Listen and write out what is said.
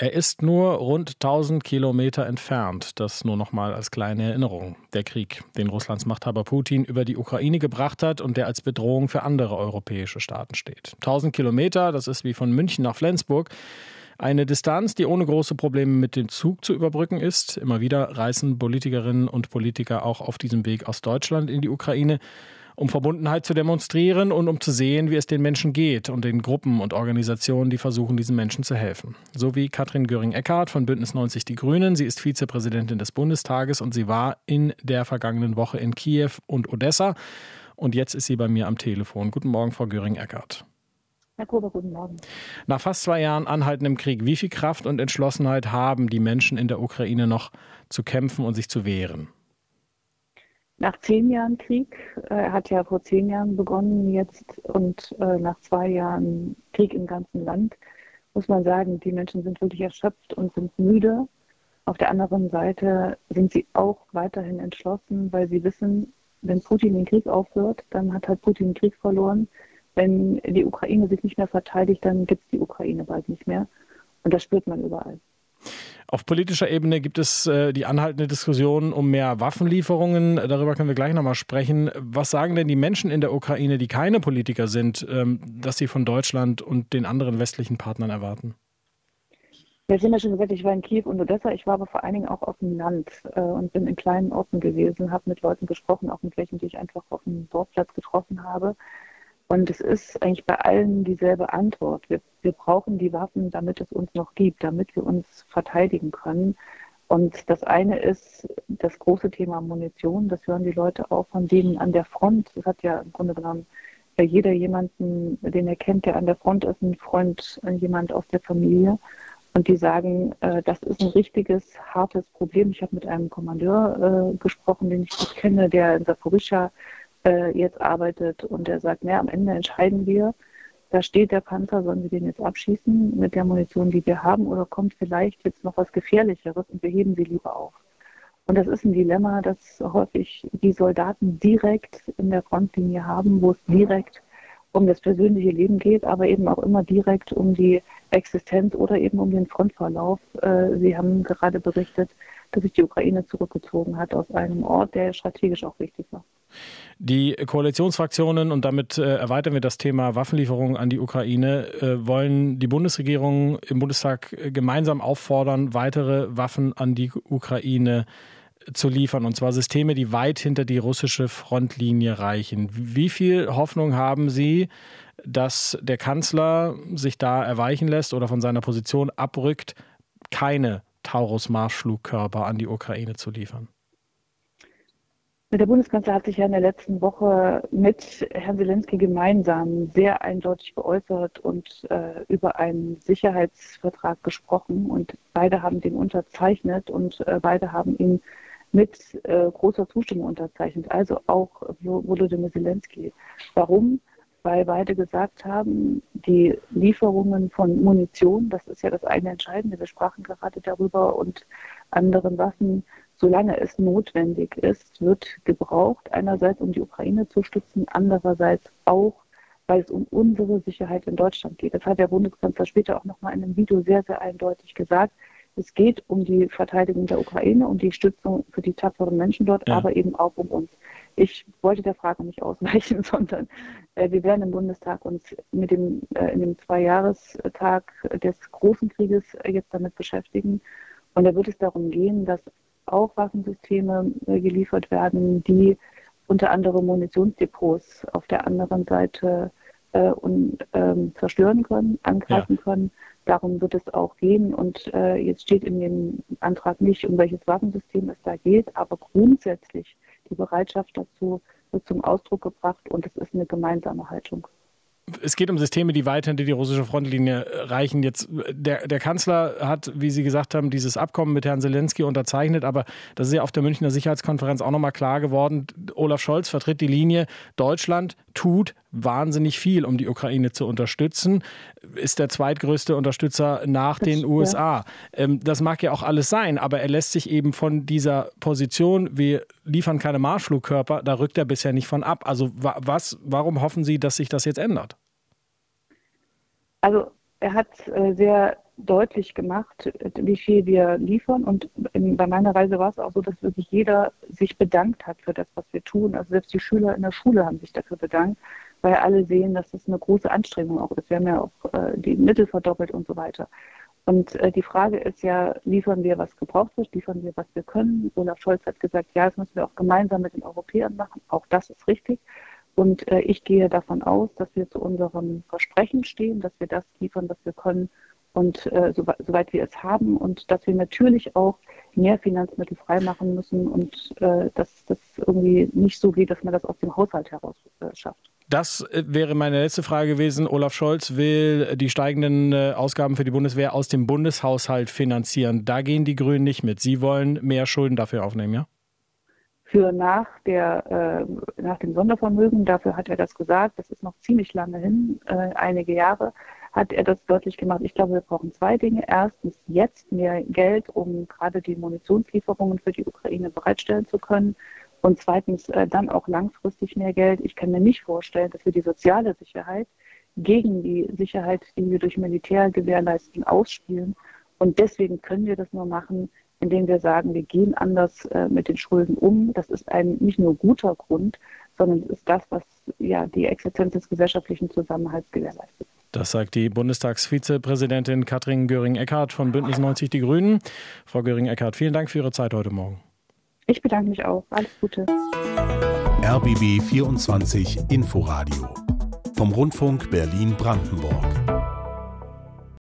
Er ist nur rund 1000 Kilometer entfernt. Das nur noch mal als kleine Erinnerung. Der Krieg, den Russlands Machthaber Putin über die Ukraine gebracht hat und der als Bedrohung für andere europäische Staaten steht. 1000 Kilometer, das ist wie von München nach Flensburg. Eine Distanz, die ohne große Probleme mit dem Zug zu überbrücken ist. Immer wieder reisen Politikerinnen und Politiker auch auf diesem Weg aus Deutschland in die Ukraine um Verbundenheit zu demonstrieren und um zu sehen, wie es den Menschen geht und den Gruppen und Organisationen, die versuchen, diesen Menschen zu helfen. So wie Katrin Göring-Eckardt von Bündnis 90 Die Grünen. Sie ist Vizepräsidentin des Bundestages und sie war in der vergangenen Woche in Kiew und Odessa. Und jetzt ist sie bei mir am Telefon. Guten Morgen, Frau Göring-Eckardt. Herr Kober, guten Morgen. Nach fast zwei Jahren anhaltendem Krieg, wie viel Kraft und Entschlossenheit haben die Menschen in der Ukraine noch zu kämpfen und sich zu wehren? Nach zehn Jahren Krieg, äh, er hat ja vor zehn Jahren begonnen jetzt und äh, nach zwei Jahren Krieg im ganzen Land, muss man sagen, die Menschen sind wirklich erschöpft und sind müde. Auf der anderen Seite sind sie auch weiterhin entschlossen, weil sie wissen, wenn Putin den Krieg aufhört, dann hat halt Putin den Krieg verloren. Wenn die Ukraine sich nicht mehr verteidigt, dann gibt es die Ukraine bald nicht mehr. Und das spürt man überall. Auf politischer Ebene gibt es äh, die anhaltende Diskussion um mehr Waffenlieferungen. Darüber können wir gleich nochmal sprechen. Was sagen denn die Menschen in der Ukraine, die keine Politiker sind, ähm, dass sie von Deutschland und den anderen westlichen Partnern erwarten? Ja, Sie haben ja schon gesagt, ich war in Kiew und Odessa. Ich war aber vor allen Dingen auch auf dem Land äh, und bin in kleinen Orten gewesen, habe mit Leuten gesprochen, auch mit welchen, die ich einfach auf dem Dorfplatz getroffen habe. Und es ist eigentlich bei allen dieselbe Antwort. Wir, wir brauchen die Waffen, damit es uns noch gibt, damit wir uns verteidigen können. Und das eine ist das große Thema Munition. Das hören die Leute auch von denen an der Front. Das hat ja im Grunde genommen jeder jemanden, den er kennt, der an der Front ist, ein Freund, jemand aus der Familie. Und die sagen, äh, das ist ein richtiges, hartes Problem. Ich habe mit einem Kommandeur äh, gesprochen, den ich gut kenne, der in Saporischschja äh, jetzt arbeitet und der sagt, naja, am Ende entscheiden wir, da steht der Panzer, sollen wir den jetzt abschießen mit der Munition, die wir haben, oder kommt vielleicht jetzt noch was Gefährlicheres und wir heben sie lieber auf. Und das ist ein Dilemma, das häufig die Soldaten direkt in der Frontlinie haben, wo es direkt um das persönliche Leben geht, aber eben auch immer direkt um die Existenz oder eben um den Frontverlauf. Äh, sie haben gerade berichtet, dass sich die Ukraine zurückgezogen hat aus einem Ort, der strategisch auch wichtig war. Die Koalitionsfraktionen, und damit äh, erweitern wir das Thema Waffenlieferungen an die Ukraine, äh, wollen die Bundesregierung im Bundestag äh, gemeinsam auffordern, weitere Waffen an die Ukraine zu liefern, und zwar Systeme, die weit hinter die russische Frontlinie reichen. Wie viel Hoffnung haben Sie, dass der Kanzler sich da erweichen lässt oder von seiner Position abrückt, keine Taurus-Marschflugkörper an die Ukraine zu liefern? Der Bundeskanzler hat sich ja in der letzten Woche mit Herrn Zelensky gemeinsam sehr eindeutig geäußert und äh, über einen Sicherheitsvertrag gesprochen. Und beide haben den unterzeichnet und äh, beide haben ihn mit äh, großer Zustimmung unterzeichnet. Also auch Volodymyr Zelensky. Warum? Weil beide gesagt haben, die Lieferungen von Munition, das ist ja das eine Entscheidende, wir sprachen gerade darüber, und anderen Waffen solange es notwendig ist, wird gebraucht. Einerseits, um die Ukraine zu stützen, andererseits auch, weil es um unsere Sicherheit in Deutschland geht. Das hat der Bundeskanzler später auch nochmal in einem Video sehr, sehr eindeutig gesagt. Es geht um die Verteidigung der Ukraine, um die Stützung für die tapferen Menschen dort, ja. aber eben auch um uns. Ich wollte der Frage nicht ausweichen, sondern äh, wir werden im Bundestag uns mit dem, äh, in dem Zweijahrestag des großen Krieges äh, jetzt damit beschäftigen. Und da wird es darum gehen, dass auch Waffensysteme äh, geliefert werden, die unter anderem Munitionsdepots auf der anderen Seite äh, und, ähm, zerstören können, angreifen ja. können. Darum wird es auch gehen. Und äh, jetzt steht in dem Antrag nicht, um welches Waffensystem es da geht, aber grundsätzlich die Bereitschaft dazu wird zum Ausdruck gebracht und es ist eine gemeinsame Haltung es geht um Systeme, die weit hinter die russische Frontlinie reichen. Jetzt der, der Kanzler hat, wie Sie gesagt haben, dieses Abkommen mit Herrn Zelensky unterzeichnet, aber das ist ja auf der Münchner Sicherheitskonferenz auch nochmal klar geworden. Olaf Scholz vertritt die Linie, Deutschland tut wahnsinnig viel, um die Ukraine zu unterstützen, ist der zweitgrößte Unterstützer nach den USA. Ähm, das mag ja auch alles sein, aber er lässt sich eben von dieser Position, wir liefern keine Marschflugkörper, da rückt er bisher nicht von ab. Also was, warum hoffen Sie, dass sich das jetzt ändert? Also er hat äh, sehr deutlich gemacht, wie viel wir liefern. Und in, bei meiner Reise war es auch so, dass wirklich jeder sich bedankt hat für das, was wir tun. Also selbst die Schüler in der Schule haben sich dafür bedankt, weil alle sehen, dass das eine große Anstrengung auch ist. Wir haben ja auch äh, die Mittel verdoppelt und so weiter. Und äh, die Frage ist ja, liefern wir, was gebraucht wird, liefern wir, was wir können. Olaf Scholz hat gesagt, ja, das müssen wir auch gemeinsam mit den Europäern machen. Auch das ist richtig. Und äh, ich gehe davon aus, dass wir zu unserem Versprechen stehen, dass wir das liefern, was wir können und äh, so, soweit wir es haben und dass wir natürlich auch mehr Finanzmittel freimachen müssen und äh, dass das irgendwie nicht so geht, dass man das aus dem Haushalt heraus äh, schafft. Das äh, wäre meine letzte Frage gewesen. Olaf Scholz will die steigenden äh, Ausgaben für die Bundeswehr aus dem Bundeshaushalt finanzieren. Da gehen die Grünen nicht mit. Sie wollen mehr Schulden dafür aufnehmen, ja? Für nach, der, äh, nach dem Sondervermögen, dafür hat er das gesagt, das ist noch ziemlich lange hin, einige Jahre hat er das deutlich gemacht. Ich glaube, wir brauchen zwei Dinge. Erstens jetzt mehr Geld, um gerade die Munitionslieferungen für die Ukraine bereitstellen zu können. Und zweitens äh, dann auch langfristig mehr Geld. Ich kann mir nicht vorstellen, dass wir die soziale Sicherheit gegen die Sicherheit, die wir durch Militär gewährleisten, ausspielen. Und deswegen können wir das nur machen, indem wir sagen, wir gehen anders äh, mit den Schulden um. Das ist ein nicht nur guter Grund, sondern es ist das, was ja die Existenz des gesellschaftlichen Zusammenhalts gewährleistet. Das sagt die Bundestagsvizepräsidentin Katrin Göring-Eckardt von Bündnis 90 Die Grünen. Frau Göring-Eckardt, vielen Dank für Ihre Zeit heute Morgen. Ich bedanke mich auch. Alles Gute. RBB 24 Inforadio vom Rundfunk Berlin-Brandenburg.